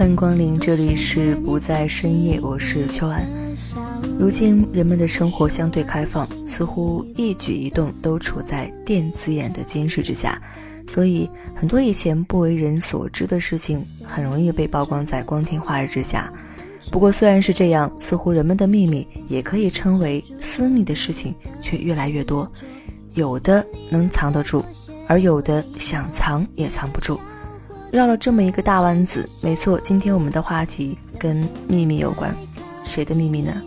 欢迎光临，这里是不在深夜，我是秋安。如今人们的生活相对开放，似乎一举一动都处在电子眼的监视之下，所以很多以前不为人所知的事情，很容易被曝光在光天化日之下。不过虽然是这样，似乎人们的秘密也可以称为私密的事情却越来越多，有的能藏得住，而有的想藏也藏不住。绕了这么一个大弯子，没错，今天我们的话题跟秘密有关，谁的秘密呢？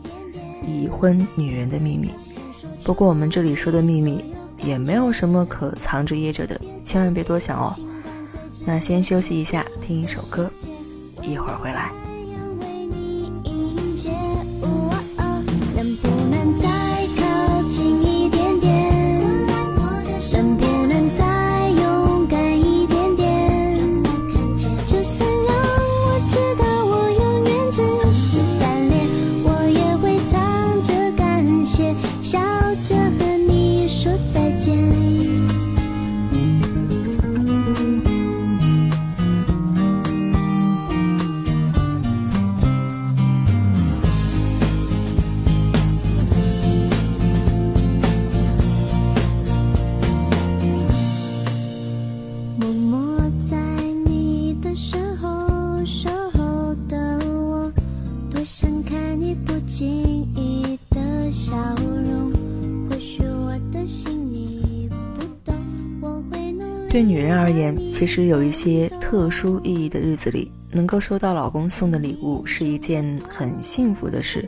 已婚女人的秘密。不过我们这里说的秘密也没有什么可藏着掖着的，千万别多想哦。那先休息一下，听一首歌，一会儿回来。对女人而言，其实有一些特殊意义的日子里，能够收到老公送的礼物是一件很幸福的事，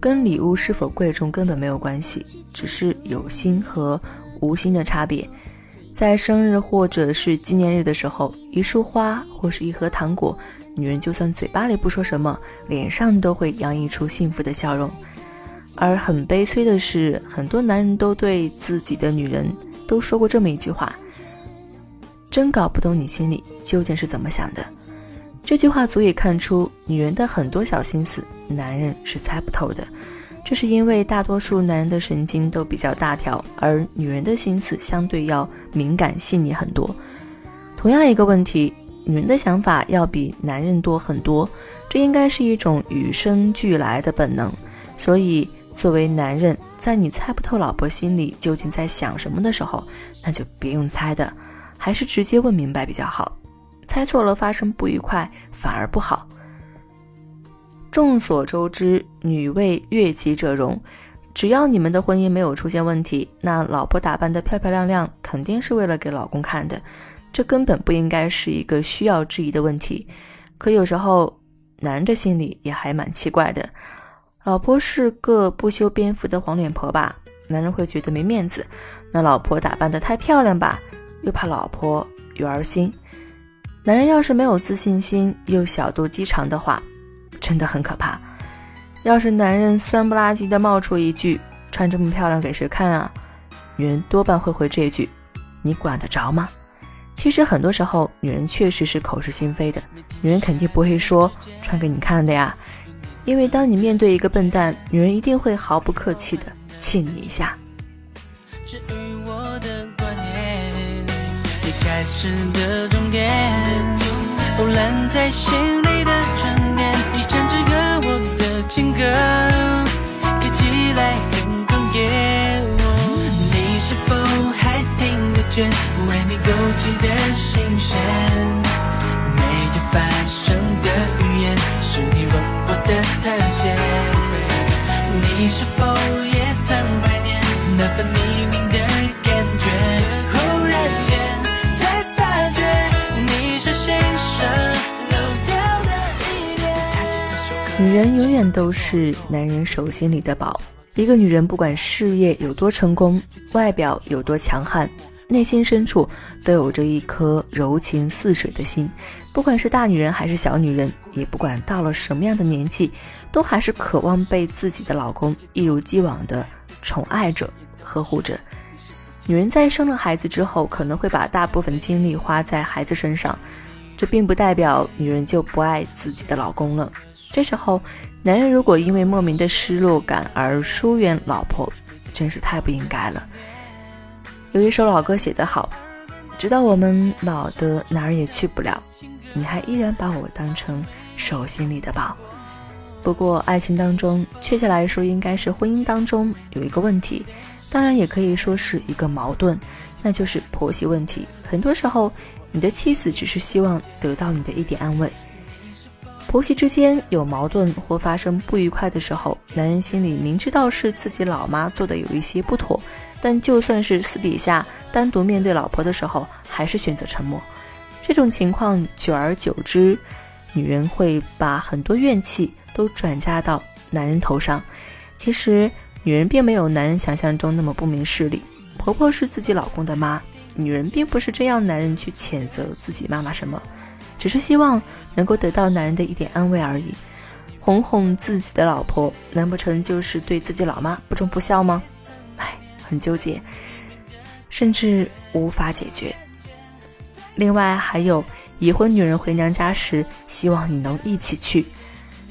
跟礼物是否贵重根本没有关系，只是有心和无心的差别。在生日或者是纪念日的时候，一束花或是一盒糖果，女人就算嘴巴里不说什么，脸上都会洋溢出幸福的笑容。而很悲催的是，很多男人都对自己的女人都说过这么一句话。真搞不懂你心里究竟是怎么想的。这句话足以看出女人的很多小心思，男人是猜不透的。这是因为大多数男人的神经都比较大条，而女人的心思相对要敏感细腻很多。同样一个问题，女人的想法要比男人多很多，这应该是一种与生俱来的本能。所以，作为男人，在你猜不透老婆心里究竟在想什么的时候，那就别用猜的。还是直接问明白比较好，猜错了发生不愉快反而不好。众所周知，女为悦己者容，只要你们的婚姻没有出现问题，那老婆打扮得漂漂亮亮，肯定是为了给老公看的，这根本不应该是一个需要质疑的问题。可有时候，男人的心里也还蛮奇怪的，老婆是个不修边幅的黄脸婆吧，男人会觉得没面子；那老婆打扮得太漂亮吧。又怕老婆有儿心，男人要是没有自信心又小肚鸡肠的话，真的很可怕。要是男人酸不拉几的冒出一句“穿这么漂亮给谁看啊”，女人多半会回这句：“你管得着吗？”其实很多时候，女人确实是口是心非的。女人肯定不会说“穿给你看的呀”，因为当你面对一个笨蛋，女人一定会毫不客气的气你一下。开始的终点，哦，烂在心里的春天，你唱着歌我的情歌，看起来很狂野。你是否还听得见为你勾起的心弦？没有发声的语言，是你吻我的特写。你是否也曾怀念那份女人永远都是男人手心里的宝。一个女人不管事业有多成功，外表有多强悍，内心深处都有着一颗柔情似水的心。不管是大女人还是小女人，也不管到了什么样的年纪，都还是渴望被自己的老公一如既往的宠爱着、呵护着。女人在生了孩子之后，可能会把大部分精力花在孩子身上，这并不代表女人就不爱自己的老公了。这时候，男人如果因为莫名的失落感而疏远老婆，真是太不应该了。有一首老歌写得好：“直到我们老的哪儿也去不了，你还依然把我当成手心里的宝。”不过，爱情当中，确切来说，应该是婚姻当中有一个问题，当然也可以说是一个矛盾，那就是婆媳问题。很多时候，你的妻子只是希望得到你的一点安慰。婆媳之间有矛盾或发生不愉快的时候，男人心里明知道是自己老妈做的有一些不妥，但就算是私底下单独面对老婆的时候，还是选择沉默。这种情况久而久之，女人会把很多怨气都转嫁到男人头上。其实，女人并没有男人想象中那么不明事理。婆婆是自己老公的妈，女人并不是真要男人去谴责自己妈妈什么。只是希望能够得到男人的一点安慰而已，哄哄自己的老婆，难不成就是对自己老妈不忠不孝吗？唉，很纠结，甚至无法解决。另外还有已婚女人回娘家时，希望你能一起去。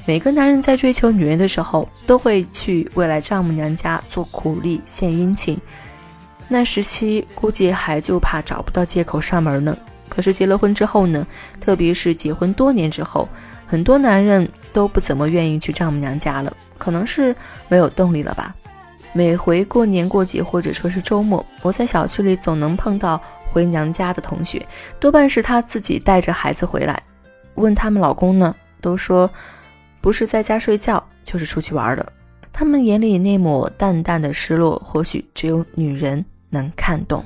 每个男人在追求女人的时候，都会去未来丈母娘家做苦力献殷勤，那时期估计还就怕找不到借口上门呢。可是结了婚之后呢，特别是结婚多年之后，很多男人都不怎么愿意去丈母娘家了，可能是没有动力了吧。每回过年过节或者说是周末，我在小区里总能碰到回娘家的同学，多半是她自己带着孩子回来，问他们老公呢，都说不是在家睡觉，就是出去玩的。他们眼里那抹淡淡的失落，或许只有女人能看懂。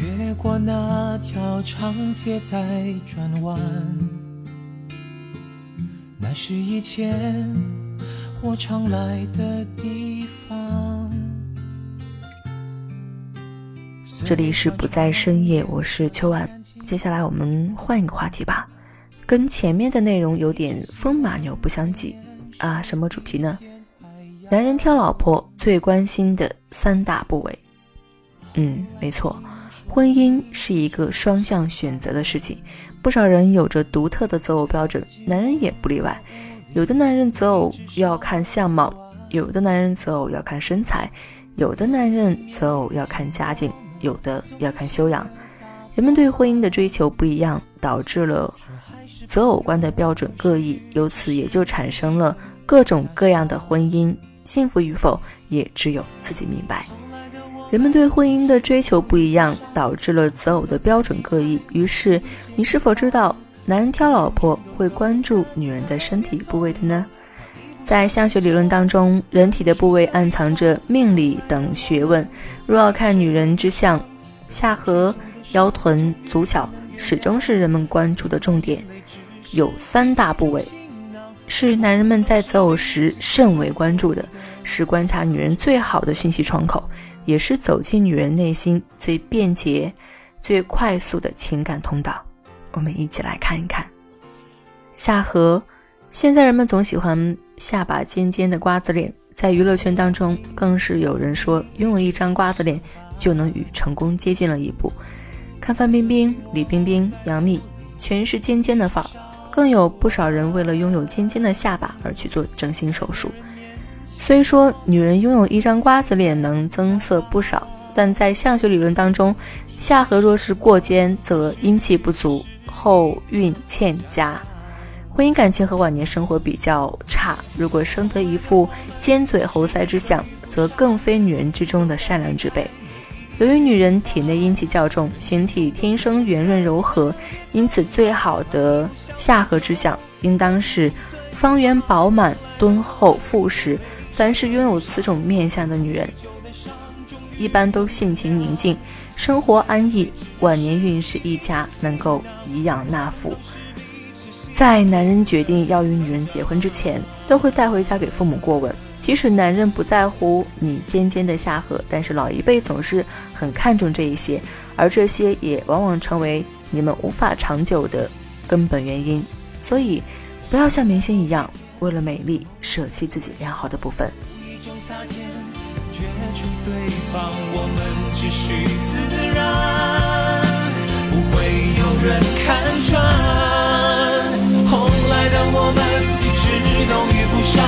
越过那条长街在转弯，那是以前我常来的地方。这里是不在深夜，我是秋晚。接下来我们换一个话题吧，跟前面的内容有点风马牛不相及啊。什么主题呢？男人挑老婆最关心的三大部位。嗯，没错。婚姻是一个双向选择的事情，不少人有着独特的择偶标准，男人也不例外。有的男人择偶要看相貌，有的男人择偶要看身材，有的男人择偶要看家境，有的要看修养。人们对婚姻的追求不一样，导致了择偶观的标准各异，由此也就产生了各种各样的婚姻。幸福与否，也只有自己明白。人们对婚姻的追求不一样，导致了择偶的标准各异。于是，你是否知道，男人挑老婆会关注女人的身体部位的呢？在相学理论当中，人体的部位暗藏着命理等学问。若要看女人之相，下颌、腰臀、足脚，始终是人们关注的重点。有三大部位，是男人们在择偶时甚为关注的，是观察女人最好的信息窗口。也是走进女人内心最便捷、最快速的情感通道。我们一起来看一看下颌。现在人们总喜欢下巴尖尖的瓜子脸，在娱乐圈当中，更是有人说拥有一张瓜子脸就能与成功接近了一步。看范冰冰、李冰冰、杨幂，全是尖尖的范儿，更有不少人为了拥有尖尖的下巴而去做整形手术。虽说女人拥有一张瓜子脸能增色不少，但在相学理论当中，下颌若是过尖，则阴气不足，后运欠佳，婚姻感情和晚年生活比较差。如果生得一副尖嘴猴腮之相，则更非女人之中的善良之辈。由于女人体内阴气较重，形体天生圆润柔和，因此最好的下颌之相，应当是方圆饱满、敦厚、富实。凡是拥有此种面相的女人，一般都性情宁静，生活安逸，晚年运势一佳，能够颐养纳福。在男人决定要与女人结婚之前，都会带回家给父母过问。即使男人不在乎你尖尖的下颌，但是老一辈总是很看重这一些，而这些也往往成为你们无法长久的根本原因。所以，不要像明星一样，为了美丽舍弃自己良好的部分无意中擦肩接触对方我们只许自然。不会有人看穿。后来的我们一直都遇不上。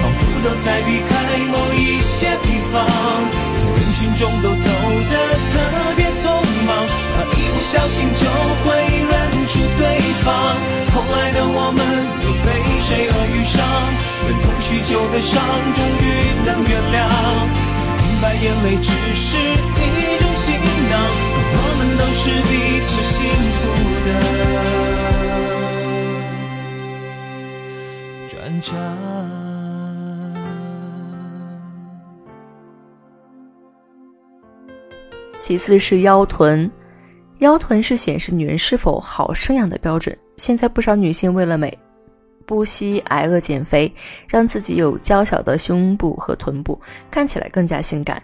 仿佛都在避开某一些地方，在人群中都走得特别匆忙，怕一不小心就谁而遇上？忍痛许久的伤，终于能原谅，才明白眼泪只是一种行囊，我们都是彼此幸福的专家。其次是腰臀，腰臀是显示女人是否好生养的标准。现在不少女性为了美，不惜挨饿减肥，让自己有娇小的胸部和臀部，看起来更加性感。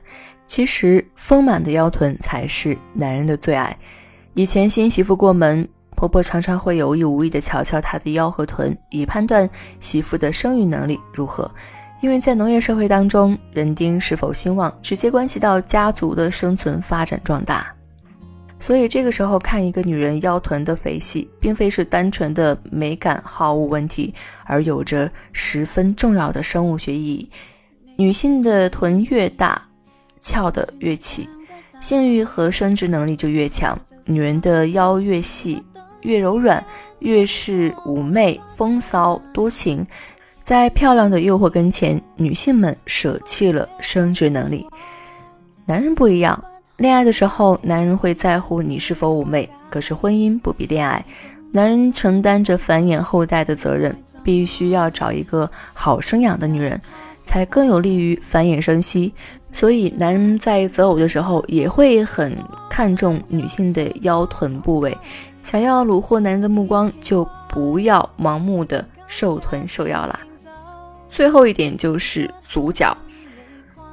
其实丰满的腰臀才是男人的最爱。以前新媳妇过门，婆婆常常会有意无意的瞧瞧她的腰和臀，以判断媳妇的生育能力如何。因为在农业社会当中，人丁是否兴旺，直接关系到家族的生存发展壮大。所以这个时候看一个女人腰臀的肥细，并非是单纯的美感好恶问题，而有着十分重要的生物学意义。女性的臀越大，翘得越起，性欲和生殖能力就越强。女人的腰越细、越柔软，越是妩媚、风骚、多情。在漂亮的诱惑跟前，女性们舍弃了生殖能力。男人不一样，恋爱的时候，男人会在乎你是否妩媚，可是婚姻不比恋爱，男人承担着繁衍后代的责任，必须要找一个好生养的女人，才更有利于繁衍生息。所以，男人在择偶的时候也会很看重女性的腰臀部位。想要虏获男人的目光，就不要盲目的瘦臀瘦腰啦。最后一点就是足脚。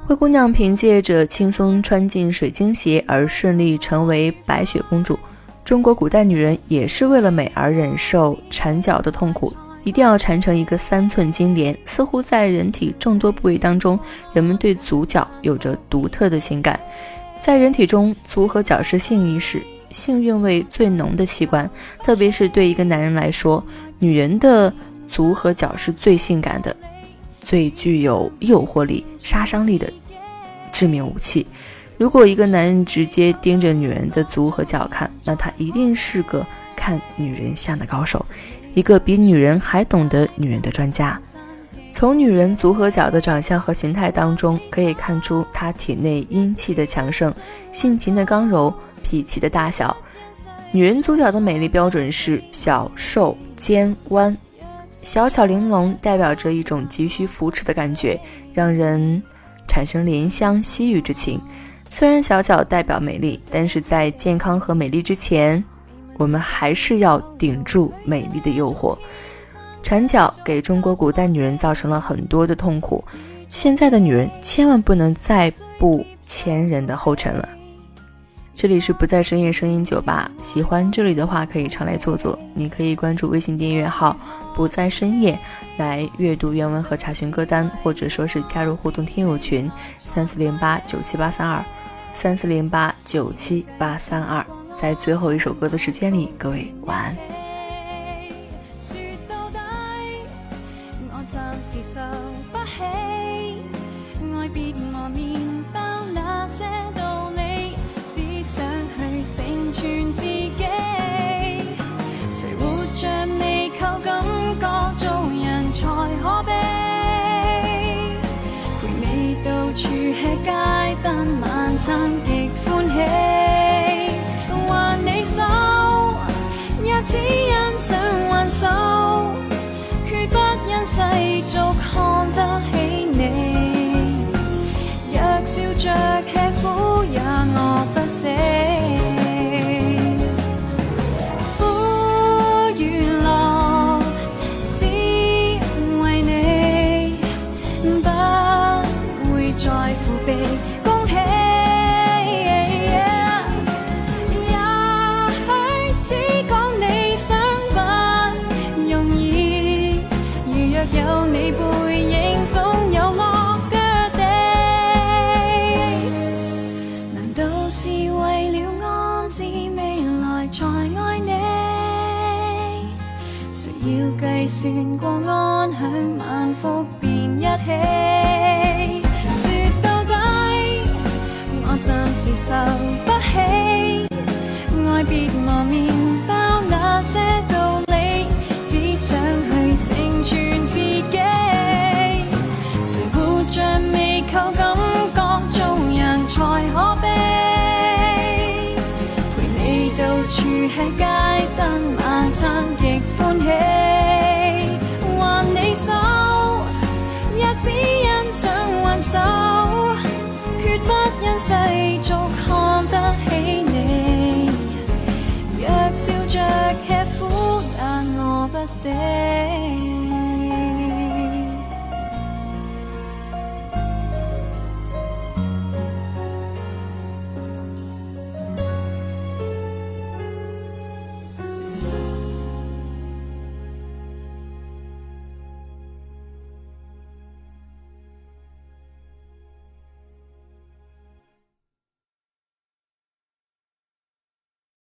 灰姑娘凭借着轻松穿进水晶鞋而顺利成为白雪公主。中国古代女人也是为了美而忍受缠脚的痛苦，一定要缠成一个三寸金莲。似乎在人体众多部位当中，人们对足脚有着独特的情感。在人体中，足和脚是性意识、性韵味最浓的器官，特别是对一个男人来说，女人的足和脚是最性感的。最具有诱惑力、杀伤力的致命武器。如果一个男人直接盯着女人的足和脚看，那他一定是个看女人相的高手，一个比女人还懂得女人的专家。从女人足和脚的长相和形态当中，可以看出她体内阴气的强盛、性情的刚柔、脾气的大小。女人足脚的美丽标准是小、瘦、尖、弯。小巧玲珑，代表着一种急需扶持的感觉，让人产生怜香惜玉之情。虽然小巧代表美丽，但是在健康和美丽之前，我们还是要顶住美丽的诱惑。缠脚给中国古代女人造成了很多的痛苦，现在的女人千万不能再步前人的后尘了。这里是不在深夜声音酒吧，喜欢这里的话可以常来坐坐。你可以关注微信订阅号“不在深夜”来阅读原文和查询歌单，或者说是加入互动听友群三四零八九七八三二三四零八九七八三二。在最后一首歌的时间里，各位晚安。就靠。转过安享晚福便一起。说到底我暂时受世俗看得起你若笑着吃苦也我不死